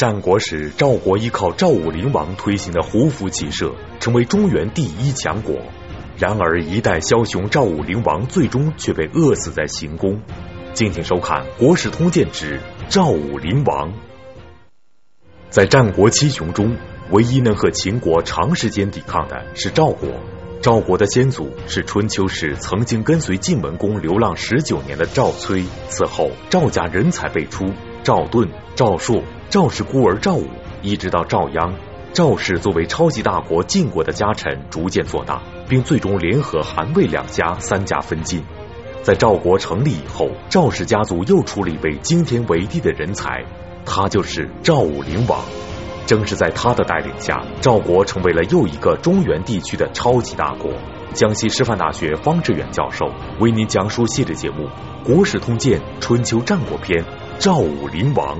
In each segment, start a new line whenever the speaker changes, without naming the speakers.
战国时，赵国依靠赵武灵王推行的胡服骑射，成为中原第一强国。然而，一代枭雄赵武灵王最终却被饿死在行宫。敬请收看《国史通鉴之赵武灵王》。在战国七雄中，唯一能和秦国长时间抵抗的是赵国。赵国的先祖是春秋时曾经跟随晋文公流浪十九年的赵崔，此后赵家人才辈出，赵盾、赵朔、赵氏孤儿赵武，一直到赵鞅，赵氏作为超级大国晋国的家臣逐渐做大，并最终联合韩魏两家三家分晋。在赵国成立以后，赵氏家族又出了一位惊天为地的人才，他就是赵武灵王。正是在他的带领下，赵国成为了又一个中原地区的超级大国。江西师范大学方志远教授为您讲述系列节目《国史通鉴·春秋战国篇》赵武灵王。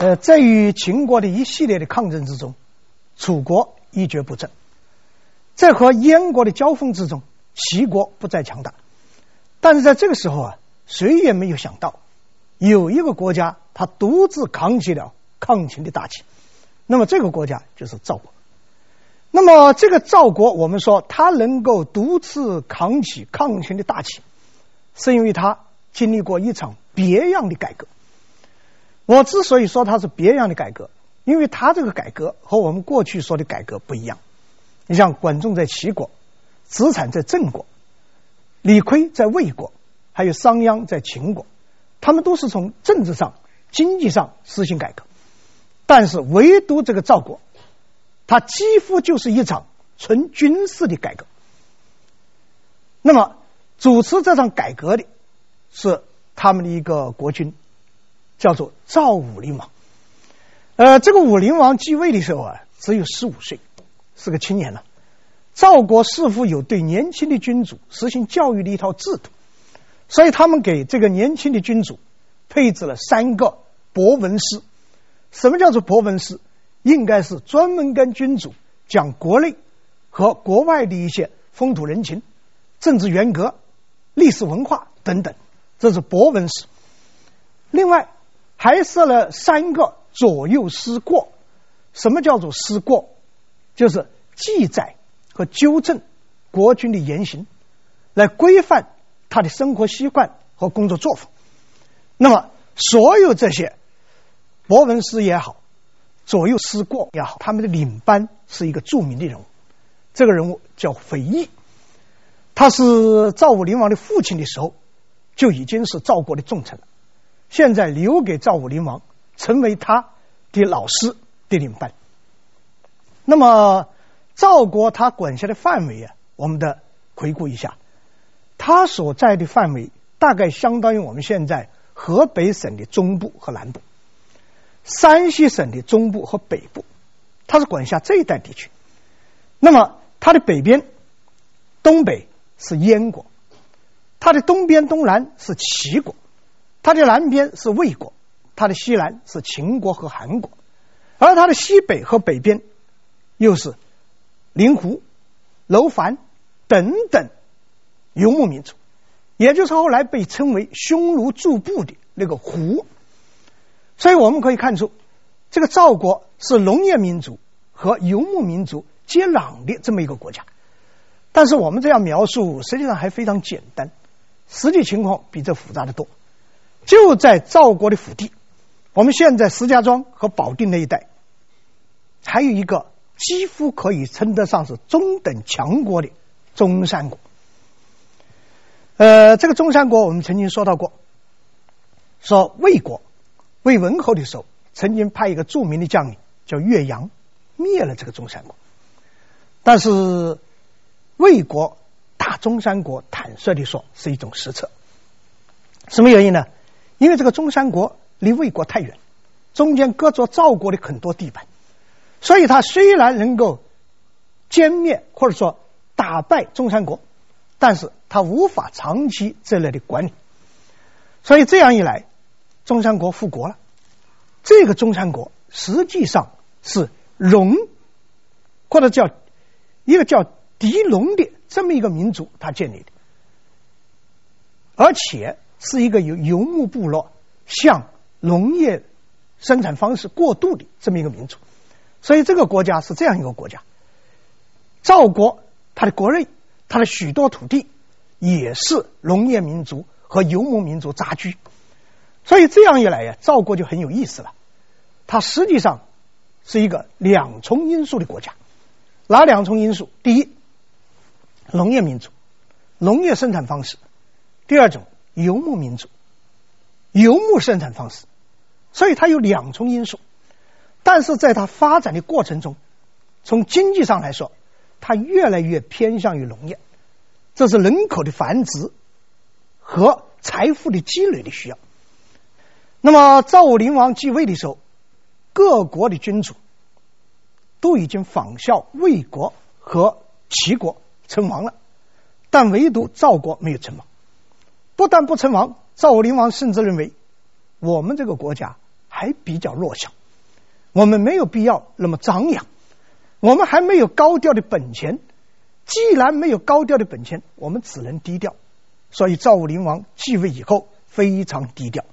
呃，在与秦国的一系列的抗争之中，楚国一蹶不振；在和燕国的交锋之中，齐国不再强大。但是在这个时候啊，谁也没有想到，有一个国家。他独自扛起了抗秦的大旗，那么这个国家就是赵国。那么这个赵国，我们说他能够独自扛起抗秦的大旗，是因为他经历过一场别样的改革。我之所以说他是别样的改革，因为他这个改革和我们过去说的改革不一样。你像管仲在齐国，子产在郑国，李悝在魏国，还有商鞅在秦国，他们都是从政治上。经济上实行改革，但是唯独这个赵国，它几乎就是一场纯军事的改革。那么主持这场改革的是他们的一个国君，叫做赵武灵王。呃，这个武灵王继位的时候啊，只有十五岁，是个青年了。赵国似乎有对年轻的君主实行教育的一套制度，所以他们给这个年轻的君主。配置了三个博闻师。什么叫做博闻师？应该是专门跟君主讲国内和国外的一些风土人情、政治原格、历史文化等等，这是博闻师。另外还设了三个左右师过。什么叫做师过？就是记载和纠正国君的言行，来规范他的生活习惯和工作作风。那么，所有这些博文师也好，左右师过也好，他们的领班是一个著名的人物。这个人物叫肥义，他是赵武灵王的父亲的时候就已经是赵国的重臣了。现在留给赵武灵王成为他的老师的领班。那么，赵国他管辖的范围啊，我们的回顾一下，他所在的范围大概相当于我们现在。河北省的中部和南部，山西省的中部和北部，它是管辖这一带地区。那么它的北边、东北是燕国，它的东边、东南是齐国，它的南边是魏国，它的西南是秦国和韩国，而它的西北和北边又是灵狐、楼烦等等游牧民族。也就是后来被称为匈奴驻部的那个胡，所以我们可以看出，这个赵国是农业民族和游牧民族接壤的这么一个国家。但是我们这样描述实际上还非常简单，实际情况比这复杂的多。就在赵国的腹地，我们现在石家庄和保定那一带，还有一个几乎可以称得上是中等强国的中山国。呃，这个中山国我们曾经说到过，说魏国魏文侯的时候，曾经派一个著名的将领叫岳阳灭了这个中山国。但是魏国打中山国，坦率的说是一种失策。什么原因呢？因为这个中山国离魏国太远，中间隔着赵国的很多地盘，所以他虽然能够歼灭或者说打败中山国。但是他无法长期这类的管理，所以这样一来，中山国复国了。这个中山国实际上是戎，或者叫一个叫狄戎的这么一个民族他建立的，而且是一个由游牧部落向农业生产方式过渡的这么一个民族。所以这个国家是这样一个国家。赵国它的国内，它的许多土地也是农业民族和游牧民族杂居。所以这样一来呀，赵国就很有意思了。它实际上是一个两重因素的国家。哪两重因素？第一，农业民族，农业生产方式；第二种，游牧民族，游牧生产方式。所以它有两重因素。但是在它发展的过程中，从经济上来说，它越来越偏向于农业，这是人口的繁殖和财富的积累的需要。那么赵武灵王继位的时候，各国的君主都已经仿效魏国和齐国称王了，但唯独赵国没有称王。不但不称王，赵武灵王甚至认为我们这个国家还比较弱小，我们没有必要那么张扬，我们还没有高调的本钱。既然没有高调的本钱，我们只能低调。所以赵武灵王继位以后非常低调。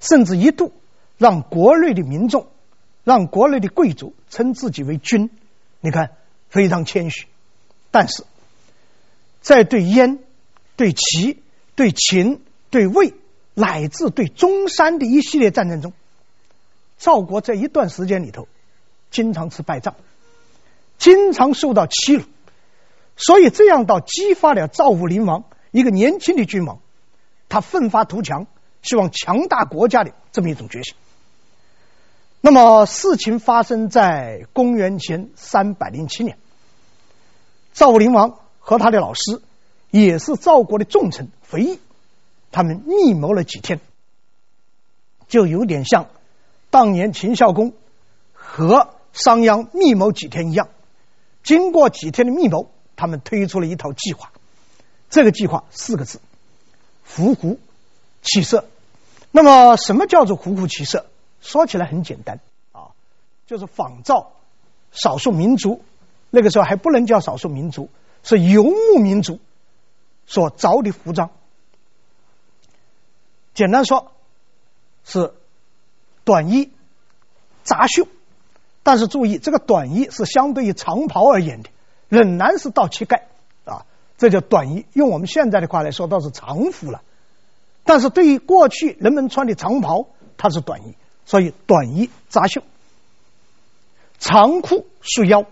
甚至一度让国内的民众、让国内的贵族称自己为君，你看非常谦虚。但是在对燕、对齐、对秦、对魏，乃至对中山的一系列战争中，赵国在一段时间里头经常吃败仗，经常受到欺辱，所以这样倒激发了赵武灵王一个年轻的君王，他奋发图强。希望强大国家的这么一种决心。那么事情发生在公元前三百零七年，赵武灵王和他的老师，也是赵国的重臣回忆，他们密谋了几天，就有点像当年秦孝公和商鞅密谋几天一样。经过几天的密谋，他们推出了一套计划。这个计划四个字：胡胡骑射。那么，什么叫做胡胡骑射？说起来很简单啊，就是仿照少数民族，那个时候还不能叫少数民族，是游牧民族所着的服装。简单说，是短衣杂袖，但是注意，这个短衣是相对于长袍而言的，仍然是到膝盖啊，这叫短衣。用我们现在的话来说，倒是长服了。但是对于过去人们穿的长袍，它是短衣，所以短衣扎袖，长裤束腰，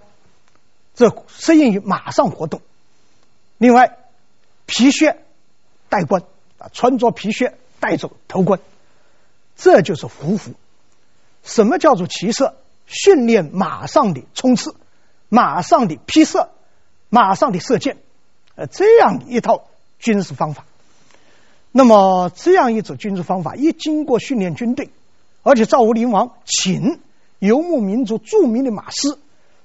这适应于马上活动。另外，皮靴戴冠啊，穿着皮靴戴着头冠，这就是胡服。什么叫做骑射？训练马上的冲刺，马上的劈射，马上的射箭，呃，这样一套军事方法。那么这样一种军事方法，一经过训练军队，而且赵武灵王请游牧民族著名的马师、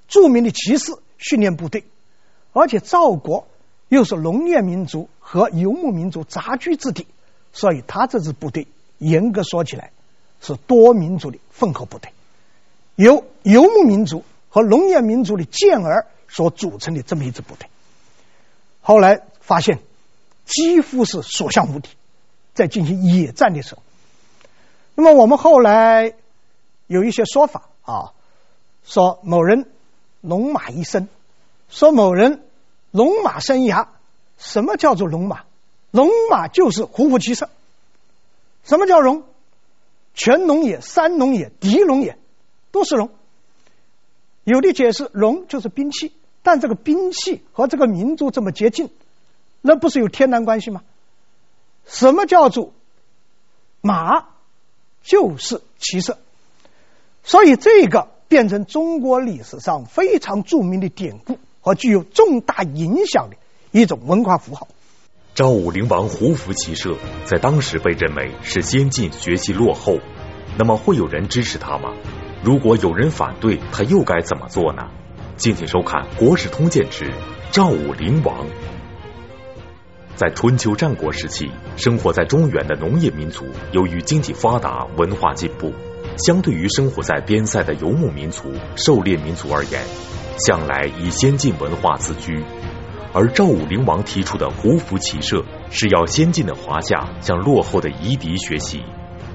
著名的骑士训练部队，而且赵国又是农业民族和游牧民族杂居之地，所以他这支部队严格说起来是多民族的混合部队，由游牧民族和农业民族的健儿所组成的这么一支部队。后来发现几乎是所向无敌。在进行野战的时候，那么我们后来有一些说法啊，说某人龙马一生，说某人龙马生涯。什么叫做龙马？龙马就是虎虎骑射。什么叫龙？全龙也，三龙也，狄龙也，都是龙。有的解释龙就是兵器，但这个兵器和这个民族这么接近，那不是有天然关系吗？什么叫做马？就是骑射，所以这个变成中国历史上非常著名的典故和具有重大影响的一种文化符号。
赵武灵王胡服骑射，在当时被认为是先进、学习落后。那么会有人支持他吗？如果有人反对，他又该怎么做呢？敬请收看《国史通鉴之赵武灵王》。在春秋战国时期，生活在中原的农业民族，由于经济发达、文化进步，相对于生活在边塞的游牧民族、狩猎民族而言，向来以先进文化自居。而赵武灵王提出的胡服骑射，是要先进的华夏向落后的夷狄学习。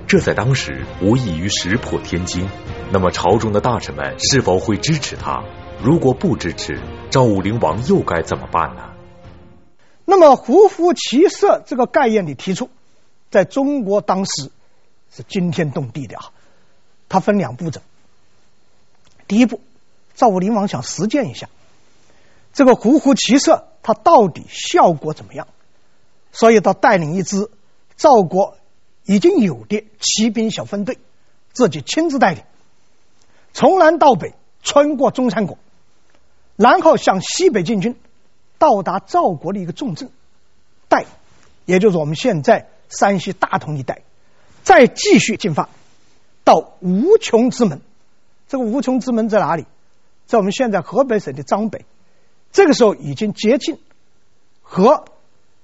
这在当时无异于石破天惊。那么朝中的大臣们是否会支持他？如果不支持，赵武灵王又该怎么办呢？
那么胡服骑射这个概念的提出，在中国当时是惊天动地的啊！它分两步走。第一步，赵武灵王想实践一下这个胡服骑射，它到底效果怎么样？所以他带领一支赵国已经有的骑兵小分队，自己亲自带领，从南到北穿过中山国，然后向西北进军，到达赵国的一个重镇代，也就是我们现在山西大同一带，再继续进发到无穷之门。这个无穷之门在哪里？在我们现在河北省的张北。这个时候已经接近和。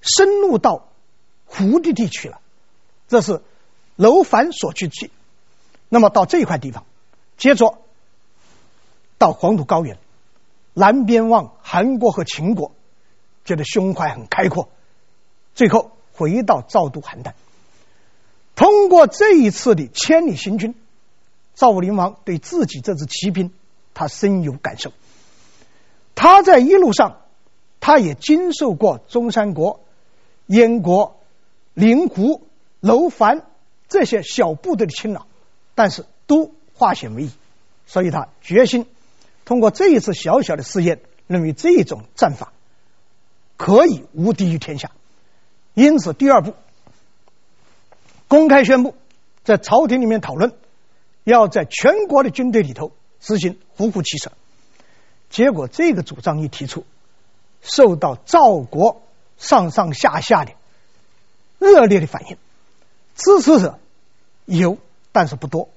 深入到湖的地区了，这是楼烦所居之地。那么到这一块地方，接着到黄土高原，南边望韩国和秦国，觉得胸怀很开阔。最后回到赵都邯郸。通过这一次的千里行军，赵武灵王对自己这支骑兵，他深有感受。他在一路上，他也经受过中山国。燕国、灵狐、楼烦这些小部队的侵扰，但是都化险为夷，所以他决心通过这一次小小的试验，认为这种战法可以无敌于天下。因此，第二步公开宣布，在朝廷里面讨论，要在全国的军队里头实行胡服骑射。结果，这个主张一提出，受到赵国。上上下下的热烈的反应，支持者有，但是不多，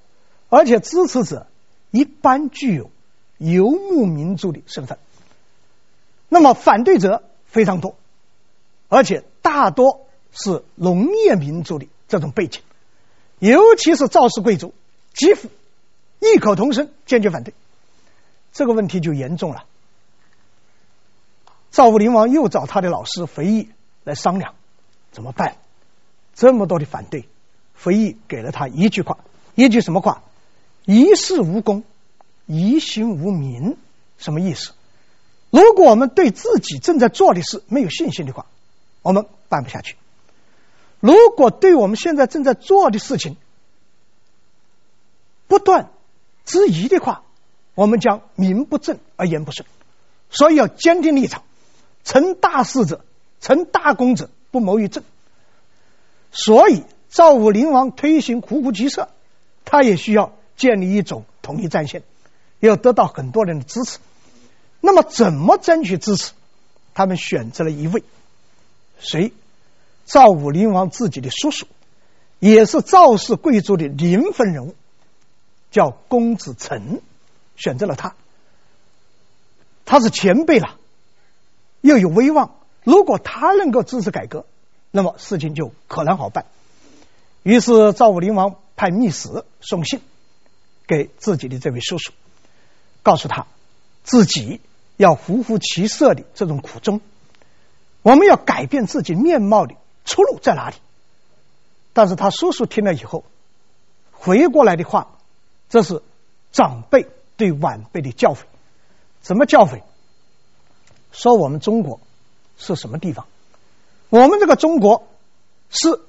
而且支持者一般具有游牧民族的身份。那么反对者非常多，而且大多是农业民族的这种背景，尤其是赵氏贵族几乎异口同声坚决反对，这个问题就严重了。赵武灵王又找他的老师肥义来商量，怎么办？这么多的反对，肥义给了他一句话，一句什么话？一事无功，一心无名。什么意思？如果我们对自己正在做的事没有信心的话，我们办不下去；如果对我们现在正在做的事情不断质疑的话，我们将名不正而言不顺。所以要坚定立场。成大事者，成大功者，不谋于政。所以赵武灵王推行胡服骑射，他也需要建立一种统一战线，要得到很多人的支持。那么怎么争取支持？他们选择了一位谁？赵武灵王自己的叔叔，也是赵氏贵族的灵魂人物，叫公子成，选择了他。他是前辈了。又有威望，如果他能够支持改革，那么事情就可能好办。于是赵武灵王派密使送信给自己的这位叔叔，告诉他自己要胡服骑射的这种苦衷，我们要改变自己面貌的出路在哪里？但是他叔叔听了以后，回过来的话，这是长辈对晚辈的教诲，怎么教诲？说我们中国是什么地方？我们这个中国是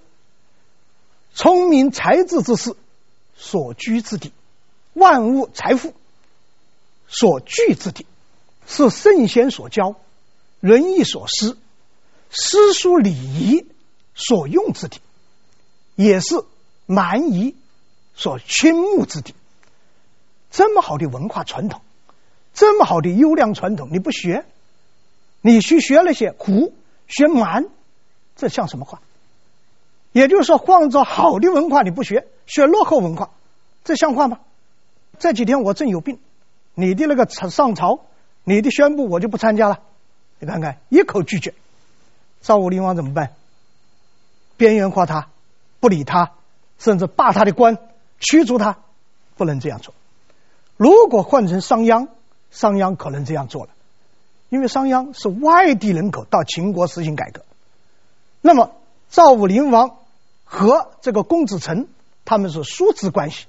聪明才智之士所居之地，万物财富所聚之地，是圣贤所教、仁义所施、诗书礼仪所用之地，也是蛮夷所倾慕之地。这么好的文化传统，这么好的优良传统，你不学？你去学那些胡学蛮，这像什么话？也就是说，换做好的文化你不学，学落后文化，这像话吗？这几天我正有病，你的那个上朝，你的宣布我就不参加了。你看看，一口拒绝。赵武灵王怎么办？边缘化他，不理他，甚至罢他的官，驱逐他，不能这样做。如果换成商鞅，商鞅可能这样做了。因为商鞅是外地人口到秦国实行改革，那么赵武灵王和这个公子成他们是叔侄关系。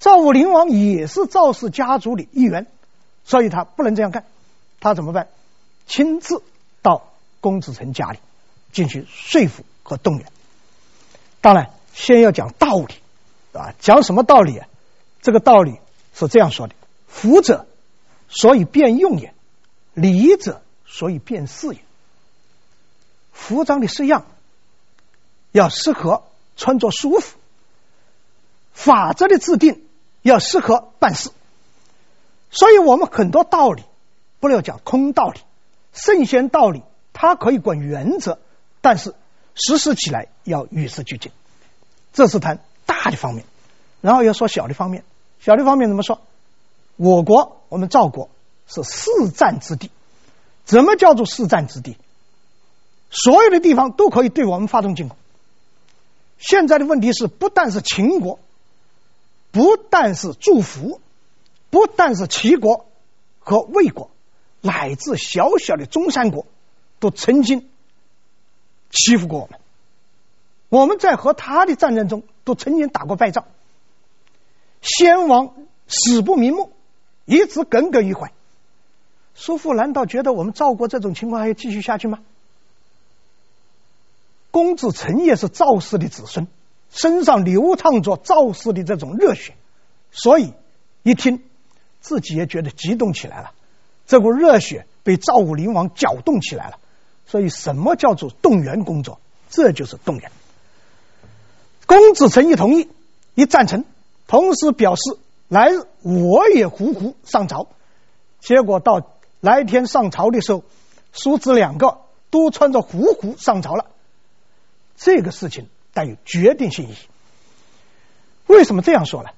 赵武灵王也是赵氏家族的一员，所以他不能这样干。他怎么办？亲自到公子成家里进行说服和动员。当然，先要讲道理，啊，讲什么道理啊？这个道理是这样说的：服者，所以便用也；礼者，所以便事也。服装的式样要适合穿着舒服，法则的制定要适合办事。所以我们很多道理，不要讲空道理，圣贤道理，它可以管原则，但是实施起来要与时俱进。这是谈大的方面，然后要说小的方面。小的方面怎么说？我国我们赵国是四战之地，怎么叫做四战之地？所有的地方都可以对我们发动进攻。现在的问题是，不但是秦国，不但是祝福，不但是齐国和魏国，乃至小小的中山国，都曾经欺负过我们。我们在和他的战争中都曾经打过败仗，先王死不瞑目，一直耿耿于怀。叔父难道觉得我们赵国这种情况还要继续下去吗？公子成也是赵氏的子孙，身上流淌着赵氏的这种热血，所以一听自己也觉得激动起来了。这股热血被赵武灵王搅动起来了，所以什么叫做动员工作？这就是动员。公子成一同意，一赞成，同时表示来日我也胡胡上朝。结果到来天上朝的时候，叔侄两个都穿着胡胡上朝了。这个事情带有决定性意义。为什么这样说呢？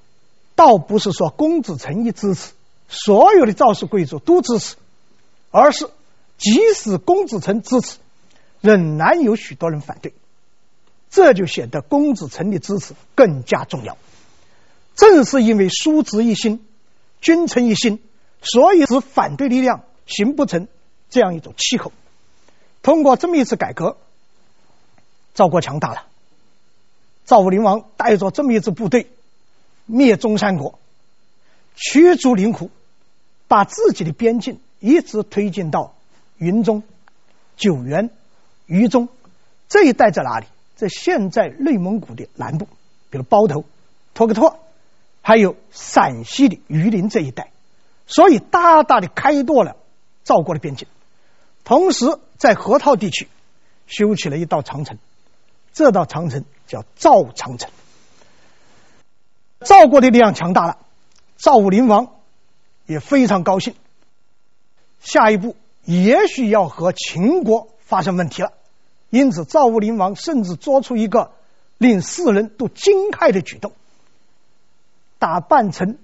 倒不是说公子成一支持，所有的赵氏贵族都支持，而是即使公子成支持，仍然有许多人反对，这就显得公子成的支持更加重要。正是因为叔侄一心，君臣一心，所以使反对力量形不成这样一种气候。通过这么一次改革。赵国强大了，赵武灵王带着这么一支部队灭中山国，驱逐灵狐，把自己的边境一直推进到云中、九原、于中这一带在哪里？在现在内蒙古的南部，比如包头、托克托，还有陕西的榆林这一带，所以大大的开拓了赵国的边境，同时在河套地区修起了一道长城。这道长城叫赵长城。赵国的力量强大了，赵武灵王也非常高兴。下一步也许要和秦国发生问题了，因此赵武灵王甚至做出一个令世人都惊骇的举动：打扮成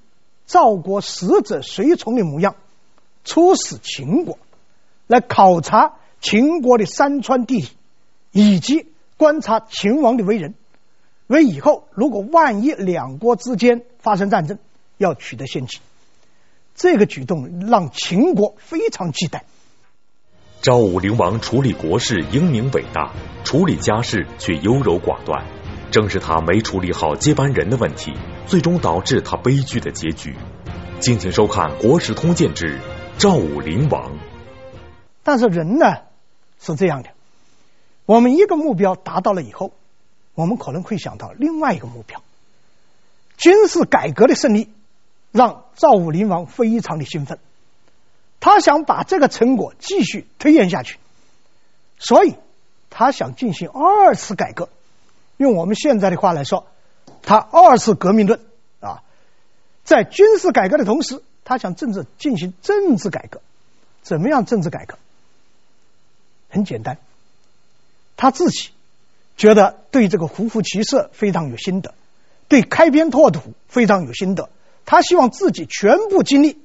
赵国使者随从的模样，出使秦国，来考察秦国的山川地理以及。观察秦王的为人，为以后如果万一两国之间发生战争，要取得先机。这个举动让秦国非常忌惮。
赵武灵王处理国事英明伟大，处理家事却优柔寡断。正是他没处理好接班人的问题，最终导致他悲剧的结局。敬请收看《国史通鉴之赵武灵王》。
但是人呢，是这样的。我们一个目标达到了以后，我们可能会想到另外一个目标。军事改革的胜利让赵武灵王非常的兴奋，他想把这个成果继续推演下去，所以他想进行二次改革。用我们现在的话来说，他二次革命论啊，在军事改革的同时，他想政治进行政治改革。怎么样政治改革？很简单。他自己觉得对这个胡服骑射非常有心得，对开边拓土非常有心得。他希望自己全部精力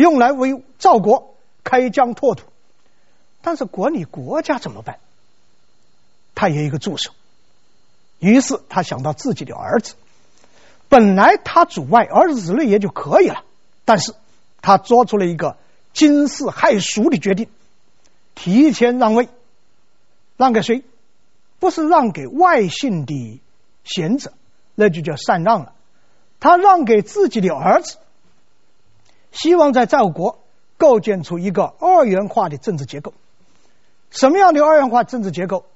用来为赵国开疆拓土，但是管理国家怎么办？他有一个助手。于是他想到自己的儿子，本来他主外儿子之内也就可以了，但是他做出了一个惊世骇俗的决定，提前让位。让给谁？不是让给外姓的贤者，那就叫禅让了。他让给自己的儿子，希望在赵国构建出一个二元化的政治结构。什么样的二元化政治结构？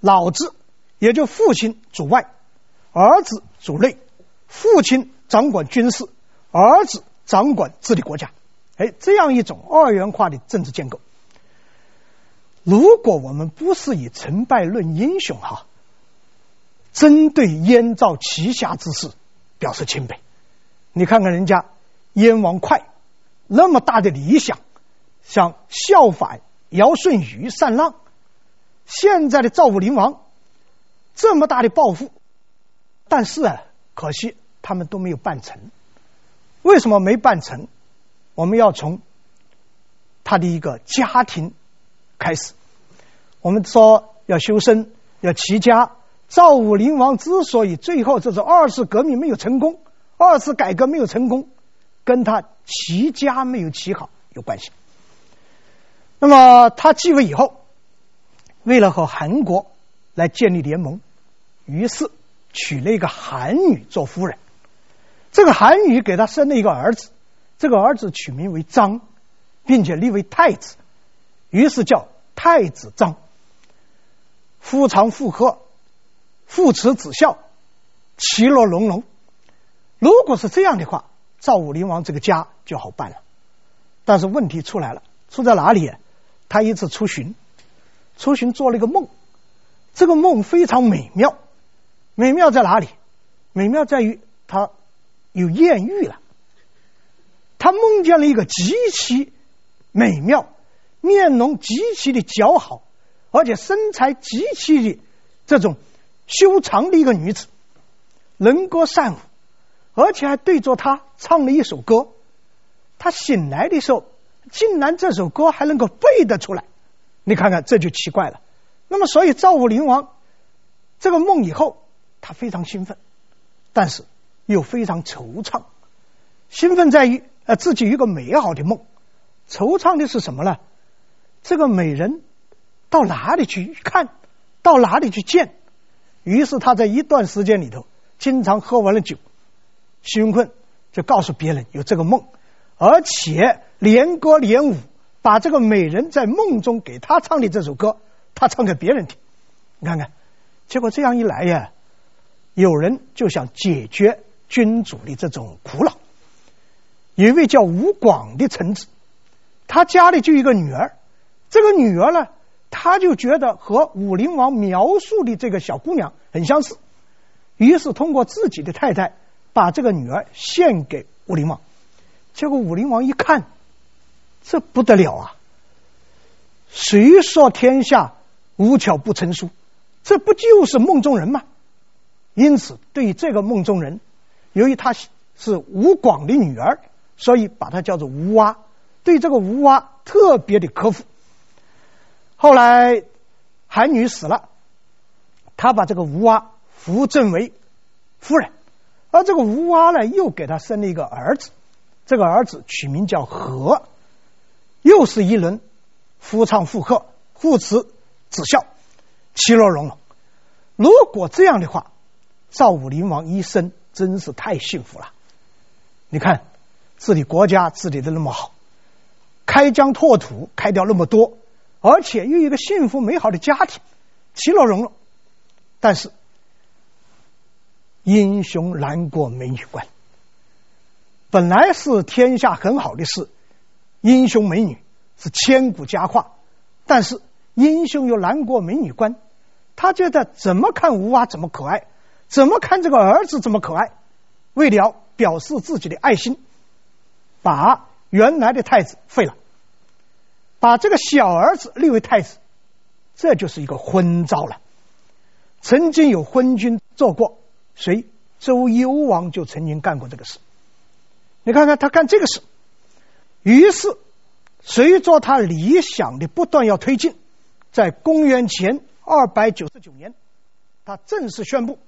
老子也就父亲主外，儿子主内。父亲掌管军事，儿子掌管治理国家。哎，这样一种二元化的政治建构。如果我们不是以成败论英雄哈，针对燕赵旗下之事表示钦佩。你看看人家燕王哙那么大的理想，想效法尧舜禹禅让，现在的赵武灵王这么大的抱负，但是啊，可惜他们都没有办成。为什么没办成？我们要从他的一个家庭开始。我们说要修身，要齐家。赵武灵王之所以最后这是二次革命没有成功，二次改革没有成功，跟他齐家没有齐好有关系。那么他继位以后，为了和韩国来建立联盟，于是娶了一个韩女做夫人。这个韩女给他生了一个儿子，这个儿子取名为张，并且立为太子，于是叫太子张。夫唱妇和，父慈子孝，其乐融融。如果是这样的话，赵武灵王这个家就好办了。但是问题出来了，出在哪里？他一次出巡，出巡做了一个梦，这个梦非常美妙。美妙在哪里？美妙在于他有艳遇了。他梦见了一个极其美妙、面容极其的姣好。而且身材极其的这种修长的一个女子，能歌善舞，而且还对着他唱了一首歌。他醒来的时候，竟然这首歌还能够背得出来。你看看，这就奇怪了。那么，所以赵武灵王这个梦以后，他非常兴奋，但是又非常惆怅。兴奋在于呃自己一个美好的梦，惆怅的是什么呢？这个美人。到哪里去看？到哪里去见？于是他在一段时间里头，经常喝完了酒，徐云坤就告诉别人有这个梦，而且连歌连舞，把这个美人在梦中给他唱的这首歌，他唱给别人听。你看看，结果这样一来呀，有人就想解决君主的这种苦恼。有一位叫吴广的臣子，他家里就一个女儿，这个女儿呢。他就觉得和武灵王描述的这个小姑娘很相似，于是通过自己的太太把这个女儿献给武林王。结果武林王一看，这不得了啊！谁说天下无巧不成书？这不就是梦中人吗？因此，对于这个梦中人，由于她是吴广的女儿，所以把她叫做吴娃，对这个吴娃特别的呵护。后来，韩女死了，他把这个吴娃扶正为夫人，而这个吴娃呢，又给他生了一个儿子，这个儿子取名叫和，又是一轮夫唱妇和，父慈子孝，其乐融融。如果这样的话，赵武灵王一生真是太幸福了。你看，治理国家治理的那么好，开疆拓土开掉那么多。而且又一个幸福美好的家庭，其乐融融。但是英雄难过美女关。本来是天下很好的事，英雄美女是千古佳话。但是英雄又难过美女关，他觉得怎么看吴娃怎么可爱，怎么看这个儿子怎么可爱。为了表示自己的爱心，把原来的太子废了。把这个小儿子立为太子，这就是一个昏招了。曾经有昏君做过，谁？周幽王就曾经干过这个事。你看看他干这个事，于是随着他理想的不断要推进，在公元前二百九十九年，他正式宣布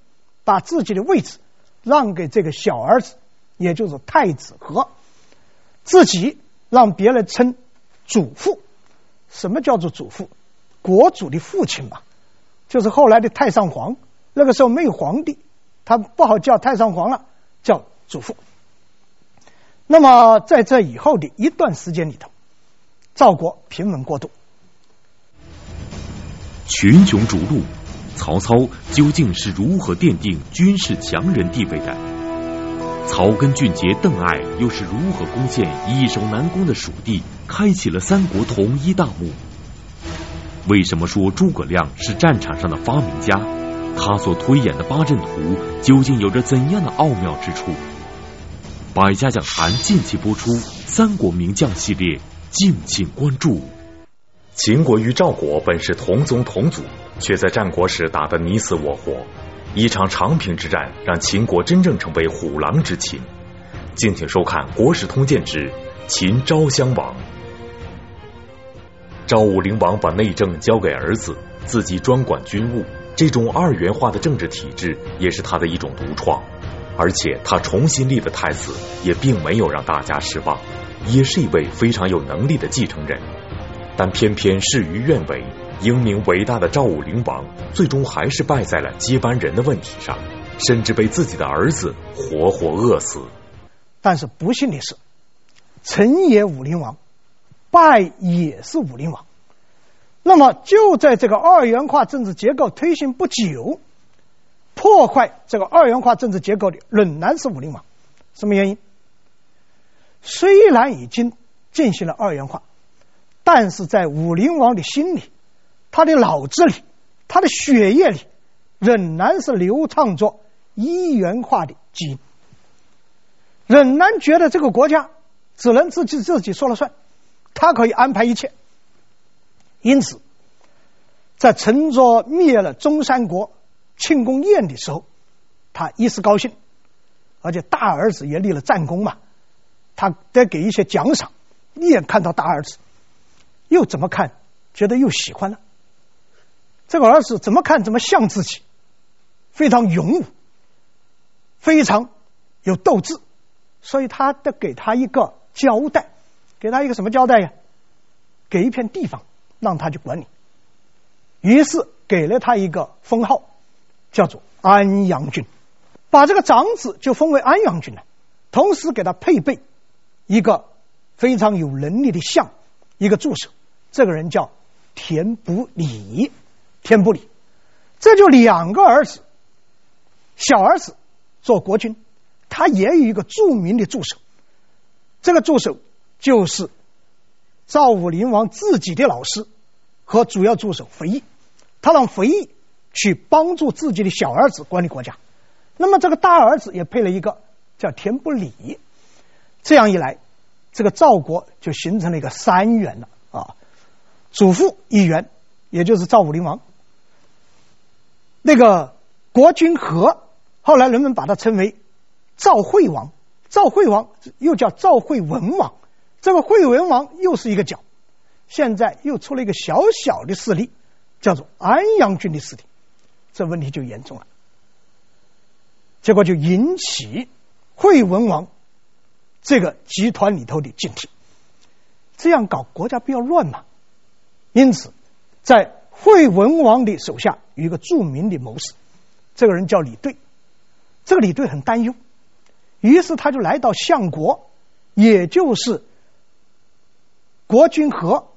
把自己的位置让给这个小儿子，也就是太子和，自己让别人称。祖父，什么叫做祖父？国主的父亲嘛，就是后来的太上皇。那个时候没有皇帝，他不好叫太上皇了，叫祖父。那么在这以后的一段时间里头，赵国平稳过渡，
群雄逐鹿，曹操究竟是如何奠定军事强人地位的？曹根俊杰、邓艾又是如何攻陷易守难攻的蜀地，开启了三国统一大幕？为什么说诸葛亮是战场上的发明家？他所推演的八阵图究竟有着怎样的奥妙之处？百家讲坛近期播出《三国名将》系列，敬请关注。秦国与赵国本是同宗同祖，却在战国时打得你死我活。一场长平之战，让秦国真正成为虎狼之秦。敬请收看《国史通鉴之秦昭襄王》。赵武灵王把内政交给儿子，自己专管军务，这种二元化的政治体制也是他的一种独创。而且他重新立的太子也并没有让大家失望，也是一位非常有能力的继承人。但偏偏事与愿违，英明伟大的赵武灵王最终还是败在了接班人的问题上，甚至被自己的儿子活活饿死。
但是不幸的是，成也武灵王，败也是武灵王。那么就在这个二元化政治结构推行不久。破坏这个二元化政治结构的仍然是武灵王，什么原因？虽然已经进行了二元化，但是在武灵王的心里，他的脑子里，他的血液里，仍然是流淌着一元化的基因，仍然觉得这个国家只能自己自己说了算，他可以安排一切。因此，在陈卓灭了中山国。庆功宴的时候，他一时高兴，而且大儿子也立了战功嘛，他得给一些奖赏。一眼看到大儿子，又怎么看，觉得又喜欢了。这个儿子怎么看怎么像自己，非常勇武，非常有斗志，所以他得给他一个交代，给他一个什么交代呀？给一片地方让他去管理。于是给了他一个封号。叫做安阳君，把这个长子就封为安阳君了，同时给他配备一个非常有能力的相，一个助手，这个人叫田不礼。田不礼，这就两个儿子，小儿子做国君，他也有一个著名的助手，这个助手就是赵武灵王自己的老师和主要助手肥义，他让肥义。去帮助自己的小儿子管理国家，那么这个大儿子也配了一个叫田不礼，这样一来，这个赵国就形成了一个三元了啊，祖父一元，也就是赵武灵王，那个国君和，后来人们把他称为赵惠王，赵惠王又叫赵惠文王，这个惠文王又是一个角，现在又出了一个小小的势力，叫做安阳君的势力。这问题就严重了，结果就引起惠文王这个集团里头的警惕，这样搞国家不要乱嘛。因此，在惠文王的手下有一个著名的谋士，这个人叫李兑。这个李兑很担忧，于是他就来到相国，也就是国君和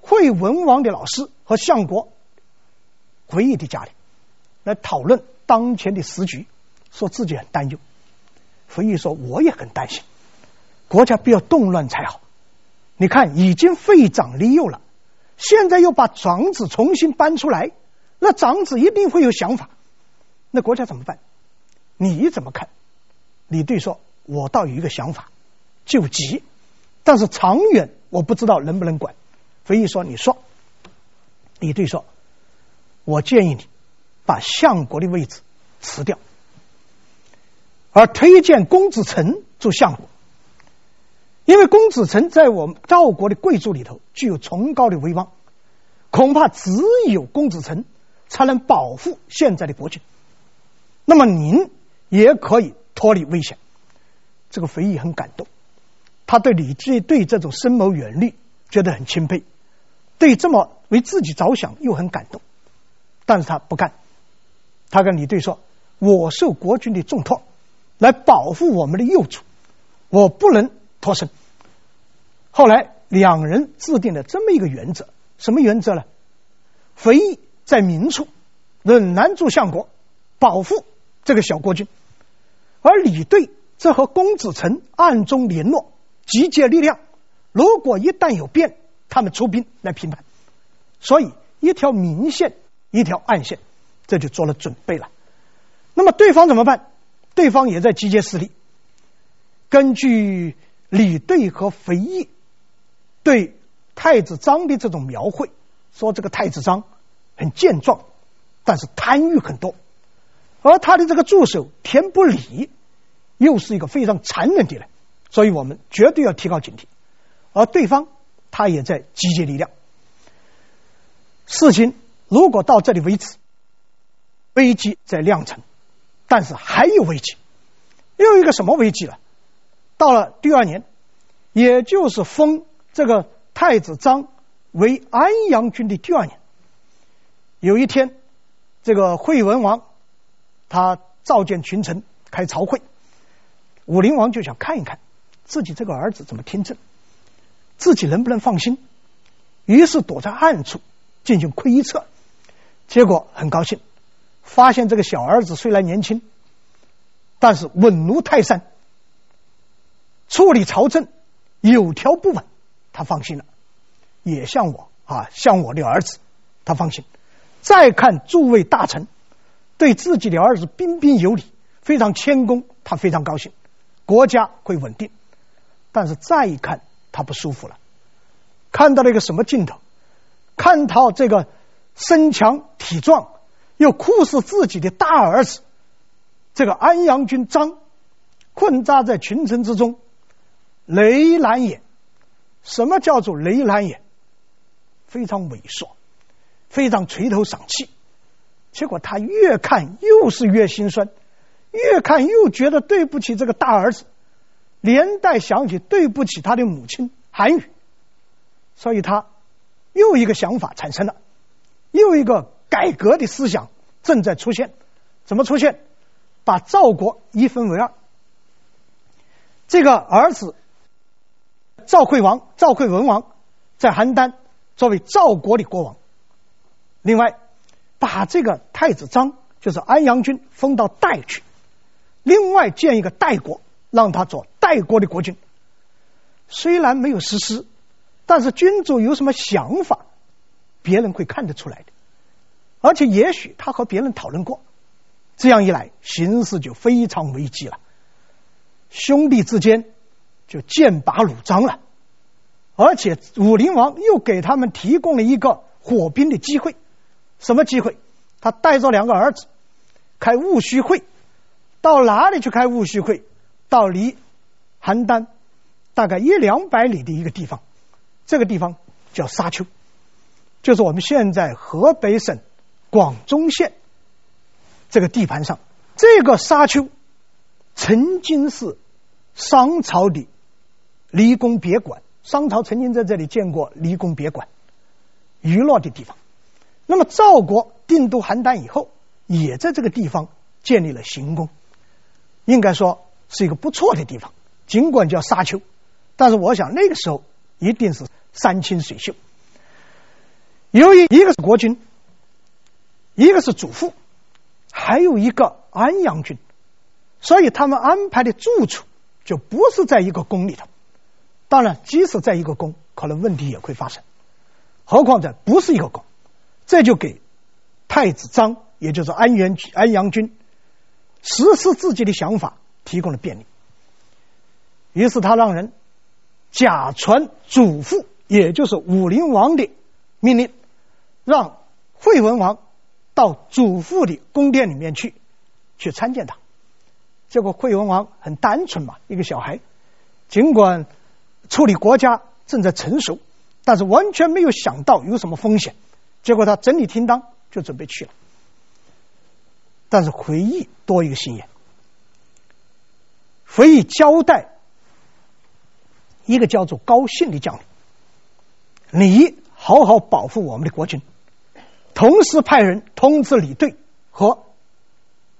惠文王的老师和相国。回忆的家里来讨论当前的时局，说自己很担忧。回忆说：“我也很担心，国家不要动乱才好。你看，已经废长立幼了，现在又把长子重新搬出来，那长子一定会有想法。那国家怎么办？你怎么看？”李兑说：“我倒有一个想法，救急，但是长远我不知道能不能管。”回忆说：“你说。”李兑说。我建议你把相国的位置辞掉，而推荐公子成做相国，因为公子成在我们赵国的贵族里头具有崇高的威望，恐怕只有公子成才能保护现在的国君。那么您也可以脱离危险。这个肥义很感动，他对李兑对这种深谋远虑觉得很钦佩，对这么为自己着想又很感动。但是他不干，他跟李队说：“我受国君的重托，来保护我们的幼主，我不能脱身。后来两人制定了这么一个原则，什么原则呢？肥义在明处仍拦住相国，保护这个小国君，而李队则和公子成暗中联络，集结力量。如果一旦有变，他们出兵来平叛。所以一条明线，一条暗线，这就做了准备了。那么对方怎么办？对方也在集结势力。根据李队和肥义对太子章的这种描绘，说这个太子章很健壮，但是贪欲很多。而他的这个助手田不礼，又是一个非常残忍的人，所以我们绝对要提高警惕。而对方他也在集结力量。事情如果到这里为止，危机在酿成，但是还有危机，又一个什么危机了？到了第二年，也就是封这个太子张为安阳君的第二年，有一天，这个惠文王。他召见群臣开朝会，武灵王就想看一看自己这个儿子怎么听政，自己能不能放心，于是躲在暗处进行窥测，结果很高兴，发现这个小儿子虽然年轻，但是稳如泰山，处理朝政有条不紊，他放心了，也像我啊，像我的儿子，他放心。再看诸位大臣。对自己的儿子彬彬有礼，非常谦恭，他非常高兴，国家会稳定。但是再一看，他不舒服了，看到了一个什么镜头？看到这个身强体壮又酷似自己的大儿子，这个安阳君张困扎在群臣之中，雷懒也。什么叫做雷懒也？非常猥琐，非常垂头丧气。结果他越看又是越心酸，越看又觉得对不起这个大儿子，连带想起对不起他的母亲韩愈，所以他又一个想法产生了，又一个改革的思想正在出现。怎么出现？把赵国一分为二，这个儿子赵惠王、赵惠文王在邯郸作为赵国的国王，另外。把这个太子张，就是安阳君，封到代去，另外建一个代国，让他做代国的国君。虽然没有实施，但是君主有什么想法，别人会看得出来的。而且也许他和别人讨论过，这样一来，形势就非常危机了。兄弟之间就剑拔弩张了，而且武灵王又给他们提供了一个火拼的机会。什么机会？他带着两个儿子开戊戌会，到哪里去开戊戌会？到离邯郸大概一两百里的一个地方，这个地方叫沙丘，就是我们现在河北省广宗县这个地盘上。这个沙丘曾经是商朝的离宫别馆，商朝曾经在这里建过离宫别馆，娱乐的地方。那么赵国定都邯郸以后，也在这个地方建立了行宫，应该说是一个不错的地方。尽管叫沙丘，但是我想那个时候一定是山清水秀。由于一个是国君，一个是主父，还有一个安阳君，所以他们安排的住处就不是在一个宫里头。当然，即使在一个宫，可能问题也会发生，何况在不是一个宫。这就给太子章，也就是安元安阳君实施自己的想法提供了便利。于是他让人假传祖父，也就是武灵王的命令，让惠文王到祖父的宫殿里面去去参见他。结果惠文王很单纯嘛，一个小孩，尽管处理国家正在成熟，但是完全没有想到有什么风险。结果他整理厅当，就准备去了，但是回忆多一个心眼，回忆交代一个叫做高信的将领，你好好保护我们的国君，同时派人通知李队和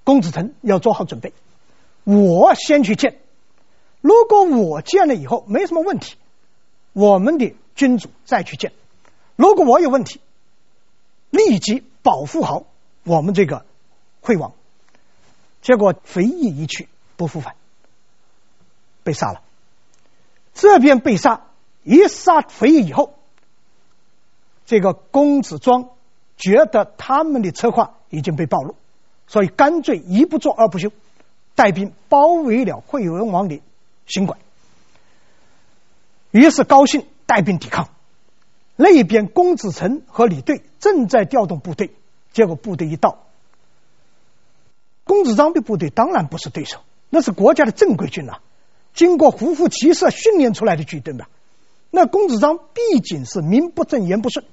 公子成要做好准备，我先去见。如果我见了以后没什么问题，我们的君主再去见。如果我有问题，立即保护好我们这个惠王。结果肥义一去不复返，被杀了。这边被杀，一杀肥义以后，这个公子庄觉得他们的策划已经被暴露，所以干脆一不做二不休，带兵包围了惠文王的行馆。于是高兴带兵抵抗。那边公子成和李队正在调动部队，结果部队一到，公子章的部队当然不是对手，那是国家的正规军呐、经过胡服骑射训练出来的军队嘛。那公子章毕竟是名不正言不顺，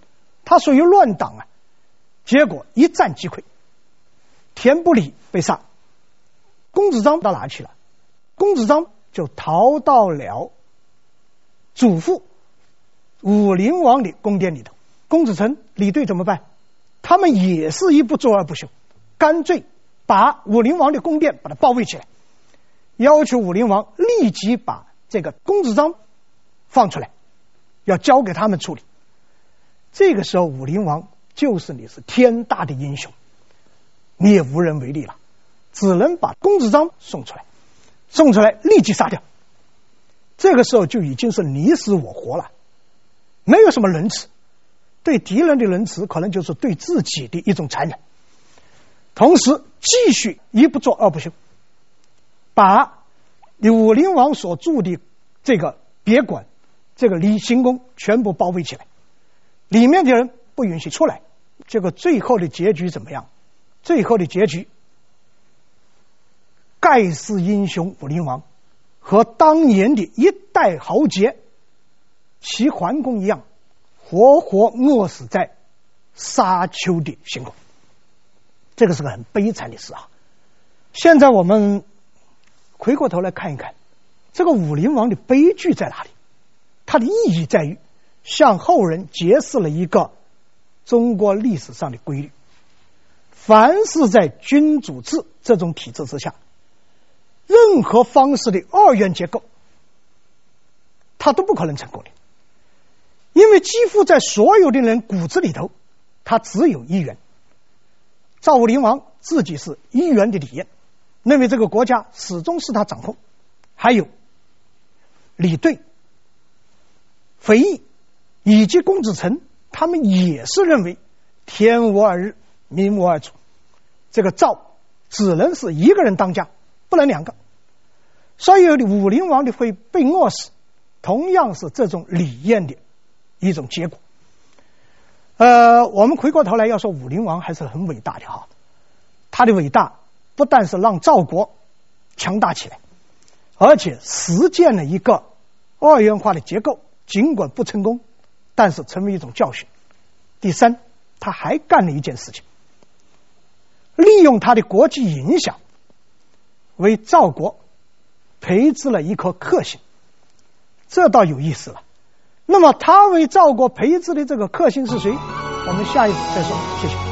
他属于乱党啊，结果一战即溃，田不礼被杀，公子章到哪去了？公子章就逃到了祖父。武灵王的宫殿里头，公子成、李队怎么办？他们也是一不做二不休，干脆把武灵王的宫殿把它包围起来，要求武陵王立即把这个公子章放出来，要交给他们处理。这个时候，武陵王就是你是天大的英雄，你也无能为力了，只能把公子章送出来，送出来立即杀掉。这个时候就已经是你死我活了。没有什么仁慈，对敌人的仁慈可能就是对自己的一种残忍。同时，继续一不做二不休，把武灵王所住的这个别馆、这个离行宫全部包围起来，里面的人不允许出来。这个最后的结局怎么样？最后的结局，盖世英雄武灵王和当年的一代豪杰。齐桓公一样，活活饿死在沙丘的行宫，这个是个很悲惨的事啊！现在我们回过头来看一看，这个武灵王的悲剧在哪里？它的意义在于向后人揭示了一个中国历史上的规律：凡是在君主制这种体制之下，任何方式的二元结构，它都不可能成功的。因为几乎在所有的人骨子里头，他只有一元。赵武灵王自己是一元的理念，认为这个国家始终是他掌控。还有李队、肥义以及公子成，他们也是认为天无二日，民无二主。这个赵只能是一个人当家，不能两个。所以武灵王的会被饿死，同样是这种理念的。一种结果，呃，我们回过头来要说武灵王还是很伟大的哈，他的伟大不但是让赵国强大起来，而且实践了一个二元化的结构，尽管不成功，但是成为一种教训。第三，他还干了一件事情，利用他的国际影响，为赵国培植了一颗克星，这倒有意思了。那么，他为赵国培植的这个克星是谁？我们下一次再说。谢谢。